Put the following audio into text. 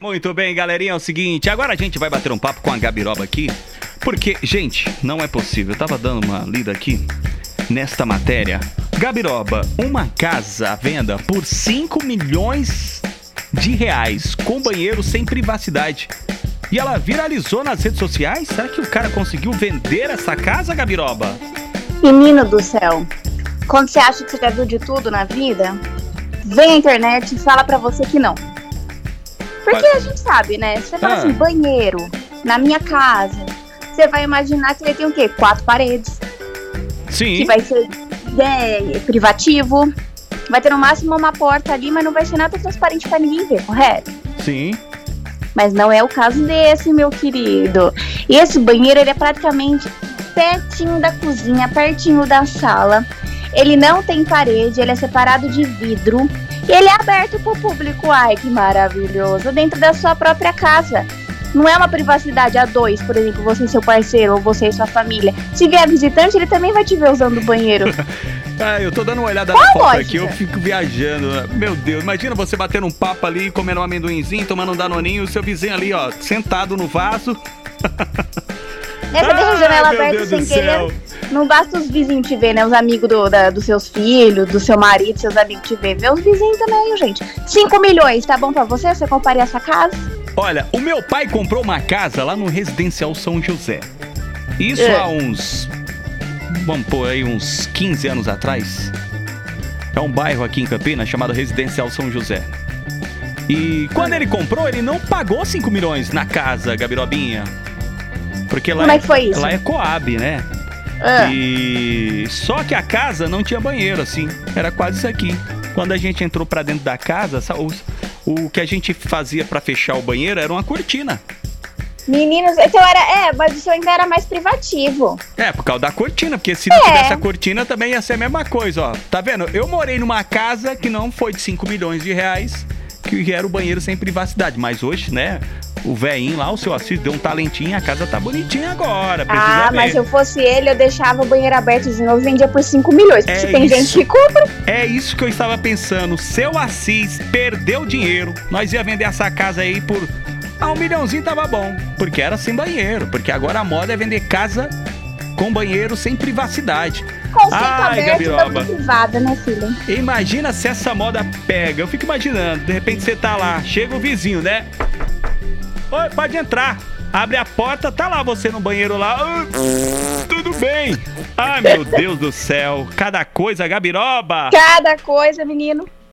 Muito bem, galerinha, é o seguinte, agora a gente vai bater um papo com a Gabiroba aqui, porque, gente, não é possível, eu tava dando uma lida aqui nesta matéria. Gabiroba, uma casa à venda por 5 milhões de reais, com banheiro sem privacidade. E ela viralizou nas redes sociais? Será que o cara conseguiu vender essa casa, Gabiroba? Menino do céu, quando você acha que você já viu de tudo na vida, vem a internet e fala pra você que não. Porque a gente sabe, né? Você fala Ah. assim, banheiro, na minha casa. Você vai imaginar que ele tem o quê? Quatro paredes. Sim. Que vai ser é, privativo. Vai ter no máximo uma porta ali, mas não vai ser nada transparente pra ninguém ver, correto? Sim. Mas não é o caso desse, meu querido. Esse banheiro, ele é praticamente pertinho da cozinha, pertinho da sala. Ele não tem parede, ele é separado de vidro. E ele é aberto pro público. Ai, que maravilhoso. Dentro da sua própria casa. Não é uma privacidade a dois, por exemplo, você e seu parceiro, ou você e sua família. Se vier visitante, ele também vai te ver usando o banheiro. Ah, eu tô dando uma olhada Qual na foto lógica? aqui, eu fico viajando. Meu Deus, imagina você batendo um papo ali, comendo um amendoinzinho, tomando um danoninho, o seu vizinho ali, ó, sentado no vaso. Né, você deixa a janela aberta Deus sem querer. Não basta os vizinhos te ver, né? Os amigos do, da- dos seus filhos, do seu marido, seus amigos te ver. Vê os vizinhos também, gente. 5 milhões, tá bom pra você? Você compraria essa casa? Olha, o meu pai comprou uma casa lá no Residencial São José. Isso É. há uns. Vamos pôr aí, uns 15 anos atrás. É um bairro aqui em Campinas chamado Residencial São José. E quando ele comprou, ele não pagou 5 milhões na casa, Gabirobinha. Porque lá Como é que foi isso? Lá é Coab, né? Ah, E só que a casa não tinha banheiro, assim. Era quase isso aqui. Quando a gente entrou pra dentro da casa, sa- o, o que a gente fazia pra fechar o banheiro era uma cortina. Meninos, então era. É, mas o seu ainda era mais privativo. É, por causa da cortina, porque se não É. tivesse a cortina também ia ser a mesma coisa, ó. Tá vendo? Eu morei numa casa que não foi de 5 milhões de reais, que era o banheiro sem privacidade. Mas hoje, né, o velhinho lá, o seu Assis, deu um talentinho, a casa tá bonitinha agora. Ah, ver. mas se eu fosse ele, eu deixava o banheiro aberto de novo e vendia por 5 milhões. Porque É se tem isso. gente que compra. É isso que eu estava pensando. Seu Assis perdeu dinheiro. Nós ia vender essa casa aí por. Ah, um milhãozinho tava bom. Porque era sem banheiro. Porque agora a moda é vender casa com banheiro sem privacidade. Conceito Ai, aberto privada, né, filha? Imagina se essa moda pega. Eu fico imaginando. De repente você tá lá, chega o vizinho, né? Pode entrar. Abre a porta, tá lá você no banheiro lá. Ah, tudo bem. Ai, meu Deus do céu. Cada coisa, Gabiroba. Cada coisa, menino.